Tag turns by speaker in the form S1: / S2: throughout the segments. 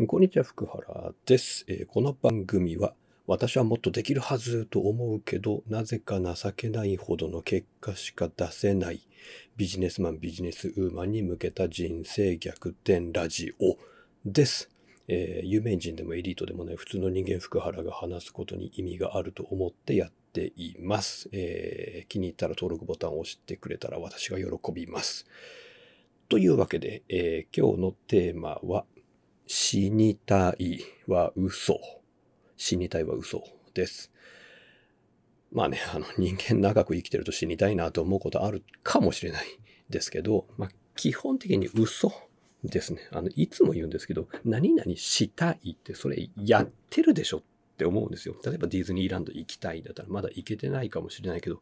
S1: こんにちは、福原です、えーこの番組は、私はもっとできるはずと思うけど、なぜか情けないほどの結果しか出せない、ビジネスマン、ビジネスウーマンに向けた人生逆転ラジオです。えー有名人でもエリートでもない普通の人間福原が話すことに意味があると思ってやっています。えー気に入ったら登録ボタンを押してくれたら私が喜びます。というわけで、えー今日のテーマは、死にたいは嘘。死にたいは嘘です。まあね、あの人間長く生きてると死にたいなと思うことあるかもしれないですけど、まあ基本的に嘘ですね。あの、いつも言うんですけど、何々したいってそれやってるでしょって思うんですよ。例えばディズニーランド行きたいだったらまだ行けてないかもしれないけど、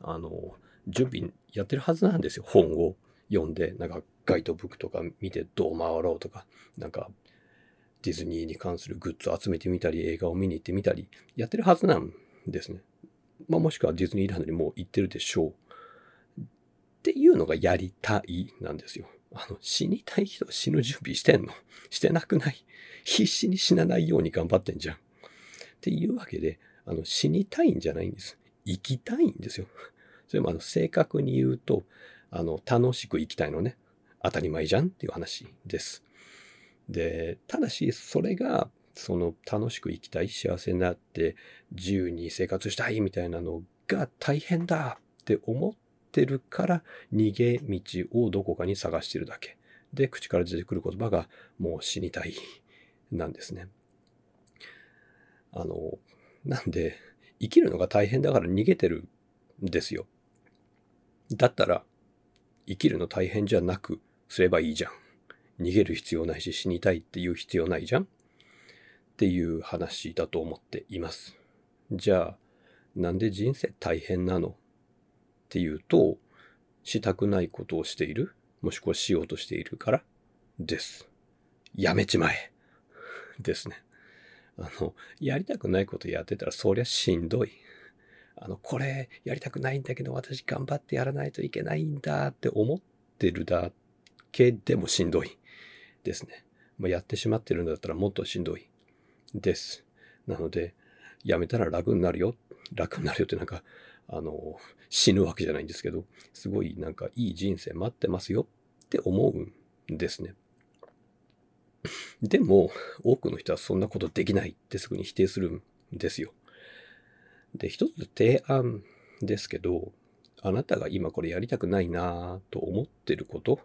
S1: あの、準備やってるはずなんですよ。本を読んで、なんかガイドブックとか見てどう回ろうとか、なんかディズニーに関するグッズを集めてみたり、映画を見に行ってみたり、やってるはずなんですね。まあ、もしくはディズニーランドにもう行ってるでしょう。っていうのがやりたいなんですよ。あの、死にたい人死ぬ準備してんの？してなくない？必死に死なないように頑張ってんじゃん。っていうわけで、あの、死にたいんじゃないんです。生きたいんですよ。それもあの、正確に言うと、あの、楽しく生きたいのね。当たり前じゃんっていう話です。で、ただし、それが、その楽しく生きたい、幸せになって、自由に生活したいみたいなのが大変だって思ってるから、逃げ道をどこかに探してるだけ。で、口から出てくる言葉が、もう死にたい、なんですね。あの、なんで、生きるのが大変だから逃げてるんですよ。だったら、生きるの大変じゃなくすればいいじゃん。逃げる必要ないし死にたいっていう必要ないじゃん？っていう話だと思っています。じゃあ、なんで人生大変なの？っていうと、したくないことをしている？もしくはしようとしているから？です。やめちまえですね。あの、やりたくないことやってたらそりゃしんどい。あの、これやりたくないんだけど私頑張ってやらないといけないんだって思ってるだけでもしんどいですね。まあ、やってしまってるんだったらもっとしんどいです。なので、やめたら楽になるよ。楽になるよってなんか、あの、死ぬわけじゃないんですけど、すごいなんかいい人生待ってますよって思うんですね。でも、多くの人はそんなことできないってすぐに否定するんですよ。で、一つ提案ですけど、あなたが今これやりたくないなぁと思ってること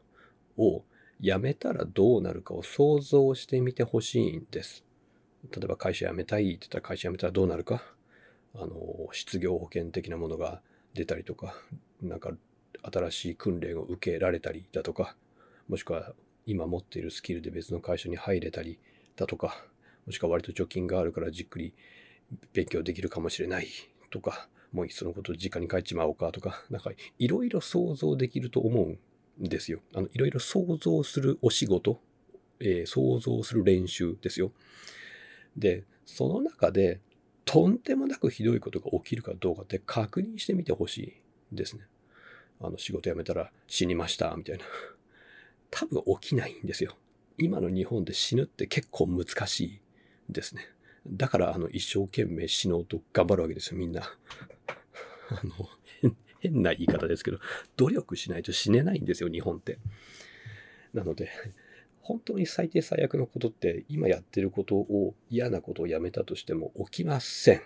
S1: をやめたらどうなるかを想像してみてほしいんです。例えば会社辞めたいって言ったら会社辞めたらどうなるか。あの、失業保険的なものが出たりとか、なんか新しい訓練を受けられたりだとか、もしくは今持っているスキルで別の会社に入れたりだとか、もしくは割と貯金があるからじっくり勉強できるかもしれないとか、もういっそのこと実家に帰っちまおうかとか、なんかいろいろ想像できると思うんですよ。あの、いろいろ想像するお仕事、えー想像する練習ですよ。で、その中で、とんでもなくひどいことが起きるかどうかって確認してみてほしいですね。あの、仕事辞めたら死にました、みたいな。多分起きないんですよ。今の日本で死ぬって結構難しいですね。だから、あの、一生懸命死のうと頑張るわけですよ、みんな。あの、変な言い方ですけど、努力しないと死ねないんですよ、日本って。なので、本当に最低最悪のことって、今やってることを嫌なことをやめたとしても起きません。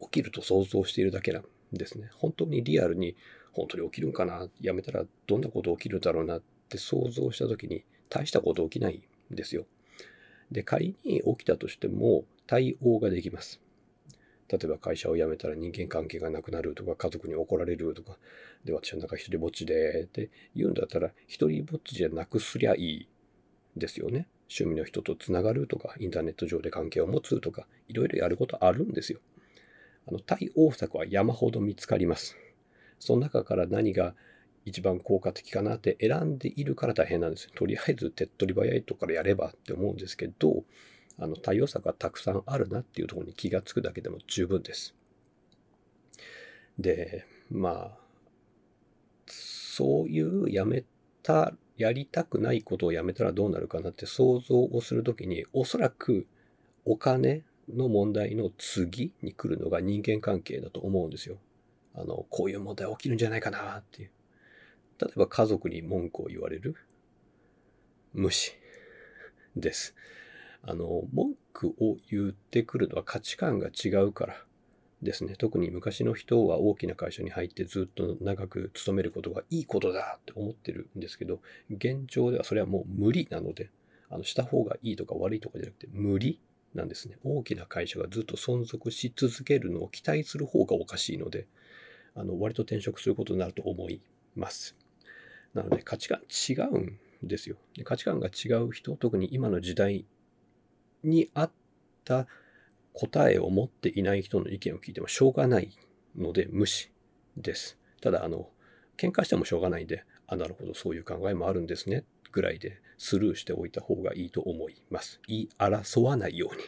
S1: 起きると想像しているだけなんですね。本当にリアルに、本当に起きるんかなやめたらどんなこと起きるだろうなって想像したときに、大したこと起きないんですよ。で、仮に起きたとしても対応ができます。例えば会社を辞めたら人間関係がなくなるとか、家族に怒られるとか、で、私はなんか一人ぼっちでって言うんだったら、一人ぼっちじゃなくすりゃいいですよね。趣味の人とつながるとか、インターネット上で関係を持つとか、いろいろやることあるんですよ。あの、対応策は山ほど見つかります。その中から何が一番効果的かなって選んでいるから大変なんです。とりあえず手っ取り早いとこからやればって思うんですけど、あの、対応策がたくさんあるなっていうところに気がつくだけでも十分です。で、まあ、そういうやめたやりたくないことをやめたらどうなるかなって想像をするときに、おそらくお金の問題の次に来るのが人間関係だと思うんですよ。あの、こういう問題起きるんじゃないかなっていう。例えば家族に文句を言われる無視です。あの、文句を言ってくるのは価値観が違うからですね。特に昔の人は大きな会社に入ってずっと長く勤めることがいいことだって思ってるんですけど、現状ではそれはもう無理なので、あの、した方がいいとか悪いとかじゃなくて無理なんですね。大きな会社がずっと存続し続けるのを期待する方がおかしいので、あの、割と転職することになると思います。なので価値観違うんですよ。で価値観が違う人、特に今の時代に合った答えを持っていない人の意見を聞いてもしょうがないので無視です。ただ、あの、喧嘩してもしょうがないんで、あ、なるほど、そういう考えもあるんですね、ぐらいでスルーしておいた方がいいと思います。言い争わないように。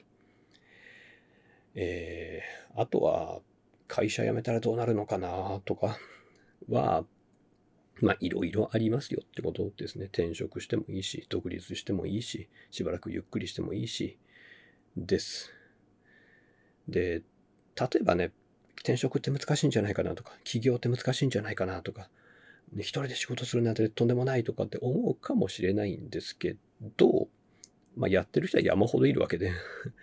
S1: えー、あとは、会社辞めたらどうなるのかなとかは、まあ、いろいろありますよってことですね。転職してもいいし、独立してもいいし、しばらくゆっくりしてもいいし、です。で、例えばね、転職って難しいんじゃないかなとか、起業って難しいんじゃないかなとか、ね、一人で仕事するなんてとんでもないとかって思うかもしれないんですけど、まあ、やってる人は山ほどいるわけで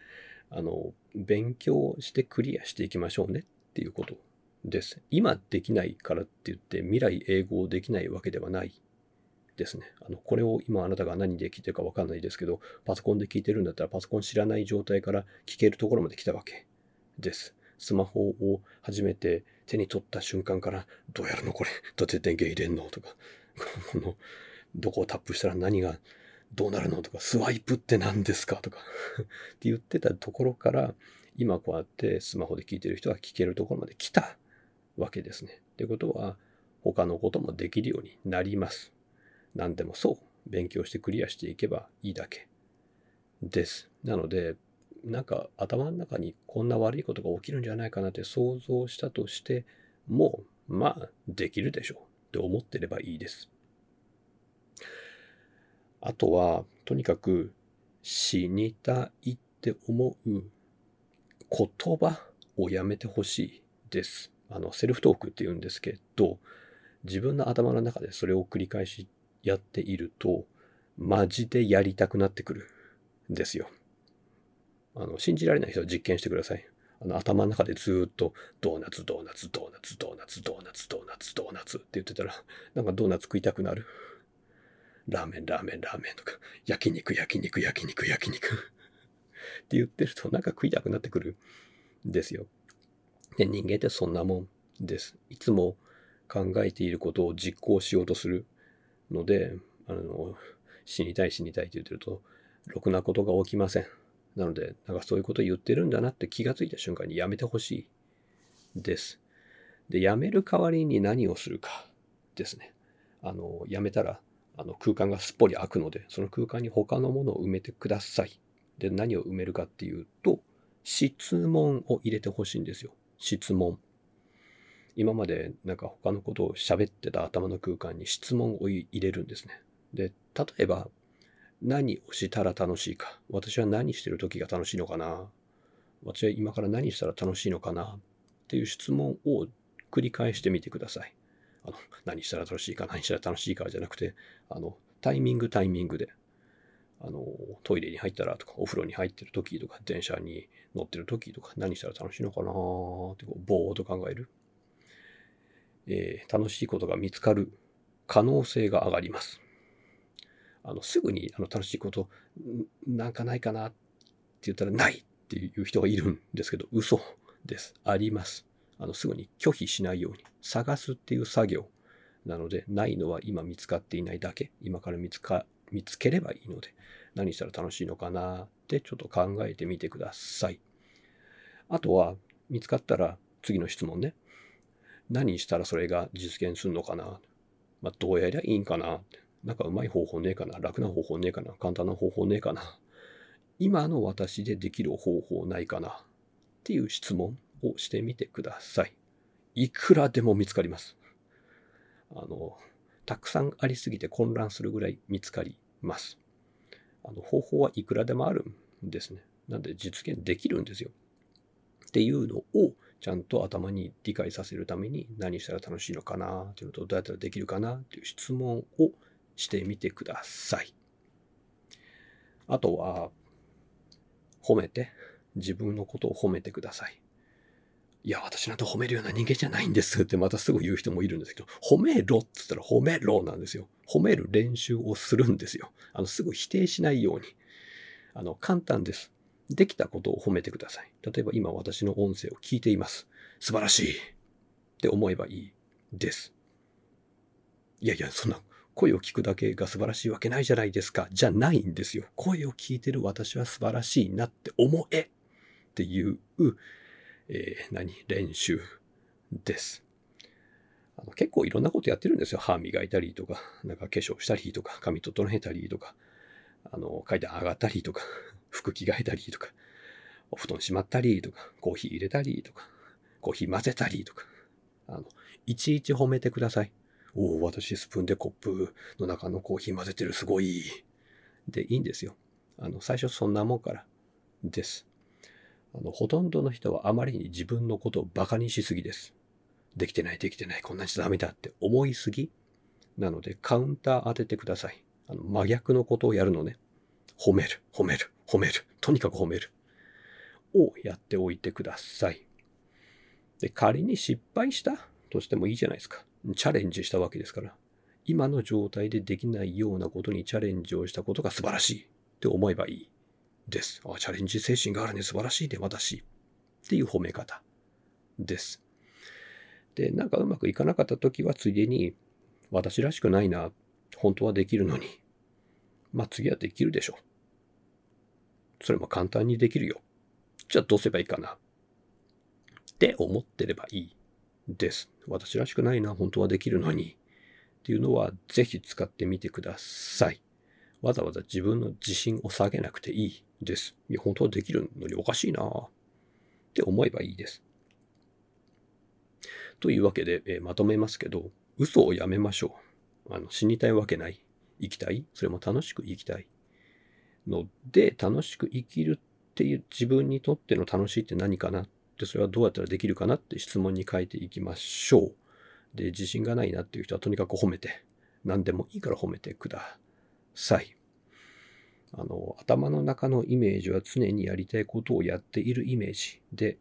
S1: あの、勉強してクリアしていきましょうねっていうことです。今できないからって言って未来英語できないわけではないですね。あの、これを今あなたが何で聞いてるかわかんないですけど、パソコンで聞いてるんだったらパソコン知らない状態から聞けるところまで来たわけです。スマホを初めて手に取った瞬間から、どうやるのこれ？どうやって電源入れんのとか、この、どこをタップしたら何がどうなるのとか、スワイプって何ですかとか って言ってたところから、今こうやってスマホで聞いてる人が聞けるところまで来たわけですね。ってことは、他のこともできるようになります。何でもそう、勉強してクリアしていけばいいだけです。なので、なんか頭の中にこんな悪いことが起きるんじゃないかなって想像したとしても、まあ、できるでしょうって思ってればいいです。あとは、とにかく死にたいって思う言葉をやめてほしいです。あの、セルフトークって言うんですけど、自分の頭の中でそれを繰り返しやっていると、マジでやりたくなってくるんですよ。あの、信じられない人は実験してください。あの、頭の中でずっと、ドーナツ、ドーナツ、ドーナツ、ドーナツ、ドーナツ、ドーナツ、ドーナツって言ってたら、なんかドーナツ食いたくなる。ラーメン、ラーメン、ラーメンとか、焼肉、焼肉、焼肉、焼肉って言ってると、なんか食いたくなってくるんですよ。で、人間ってそんなもんです。いつも考えていることを実行しようとするので、あの、死にたい死にたいって言ってると、ろくなことが起きません。なので、なんかそういうこと言ってるんだなって気がついた瞬間にやめてほしいです。で、やめる代わりに何をするかですね。あの、やめたら、あの空間がすっぽり開くので、その空間に他のものを埋めてください。で、何を埋めるかっていうと、質問を入れてほしいんですよ。質問。今までなんか他のことを喋ってた頭の空間に質問を入れるんですね。で、例えば、何をしたら楽しいか。私は何してる時が楽しいのかな。私は今から何したら楽しいのかな。っていう質問を繰り返してみてください。あの、何したら楽しいか、何したら楽しいかじゃなくて、あの、タイミングタイミングで、あの、トイレに入ったらとか、お風呂に入ってる時とか、電車に乗ってる時とか、何したら楽しいのかなってこう、ぼーっと考える。えー、楽しいことが見つかる可能性が上がります。あの、すぐにあの楽しいこと、なんかないかなって言ったら、ないっていう人がいるんですけど、嘘です。あります。あの、すぐに拒否しないように。探すっていう作業なので、ないのは今見つかっていないだけ。今から見つか、見つければいいので、何したら楽しいのかなってちょっと考えてみてください。あとは、見つかったら次の質問ね。何したらそれが実現するのかな？まあ、どうやりゃいいんかな？なんかうまい方法ねえかな？楽な方法ねえかな？簡単な方法ねえかな？今の私でできる方法ないかな？っていう質問をしてみてください。いくらでも見つかります。あの、たくさんありすぎて混乱するぐらい見つかります。あの方法はいくらでもあるんですね。なんで実現できるんですよ。っていうのをちゃんと頭に理解させるために何したら楽しいのかなっていうのとどうやったらできるかなっていう質問をしてみてください。あとは、褒めて、自分のことを褒めてください。いや、私なんて褒めるような人間じゃないんですってまたすぐ言う人もいるんですけど、褒めろって言ったら褒めろなんですよ。褒める練習をするんですよ。あの、すぐ否定しないように。あの、簡単です。できたことを褒めてください。例えば今私の音声を聞いています。素晴らしいって思えばいいです。いやいや、そんな声を聞くだけが素晴らしいわけないじゃないですか。じゃないんですよ。声を聞いてる私は素晴らしいなって思えっていうえー、何練習です。あの結構いろんなことやってるんですよ。歯磨いたりとか、なんか化粧したりとか、髪整えたりとか、あの、階段上がったりとか、服着替えたりとか、お布団しまったりとか、コーヒー入れたりとか、コーヒー混ぜたりとか、あの、いちいち褒めてください。おお、私スプーンでコップの中のコーヒー混ぜてる、すごい。で、いいんですよ。あの、最初そんなもんからです。あの、ほとんどの人はあまりに自分のことを馬鹿にしすぎです。できてない、できてない、こんなにしちゃダメだって思いすぎ。なので、カウンター当ててください。あの、真逆のことをやるのね。褒める、褒める、褒める。とにかく褒める。をやっておいてください。で、仮に失敗したとしてもいいじゃないですか。チャレンジしたわけですから。今の状態でできないようなことにチャレンジをしたことが素晴らしいって思えばいい。です。あ、チャレンジ精神があるね。素晴らしいね。私。っていう褒め方です。で、なんかうまくいかなかった時はついでに、私らしくないな。本当はできるのに。まあ次はできるでしょ。それも簡単にできるよ。じゃあどうすればいいかな。って思ってればいいです。私らしくないな。本当はできるのに。っていうのはぜひ使ってみてください。わざわざ自分の自信を下げなくていいです。いや、本当はできるのにおかしいなって思えばいいです。というわけで、え、まとめますけど、嘘をやめましょう。あの死にたいわけない。生きたい？それも楽しく生きたい。ので、楽しく生きるっていう自分にとっての楽しいって何かな？って、それはどうやったらできるかなって質問に書いていきましょう。で、自信がないなっていう人はとにかく褒めて、何でもいいから褒めてください。あの、頭の中のイメージは常にやりたいことをやっているイメージで、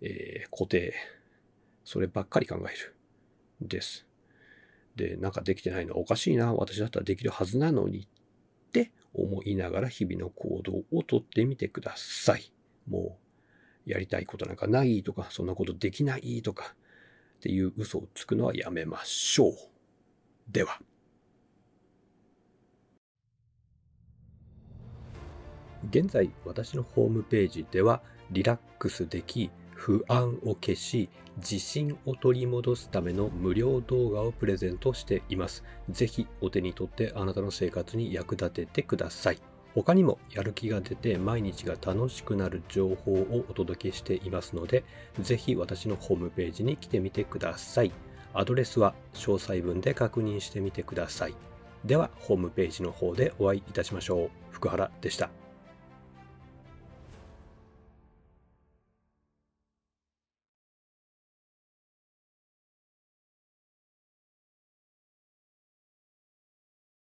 S1: えー、固定。そればっかり考える。です。で、なんかできてないのおかしいな。私だったらできるはずなのにって思いながら日々の行動をとってみてください。もう、やりたいことなんかないとか、そんなことできないとかっていう嘘をつくのはやめましょう。では。現在私のホームページではリラックスでき不安を消し自信を取り戻すための無料動画をプレゼントしています。ぜひお手に取ってあなたの生活に役立ててください。他にもやる気が出て毎日が楽しくなる情報をお届けしていますので、ぜひ私のホームページに来てみてください。アドレスは詳細文で確認してみてください。では、ホームページの方でお会いいたしましょう。福原でした。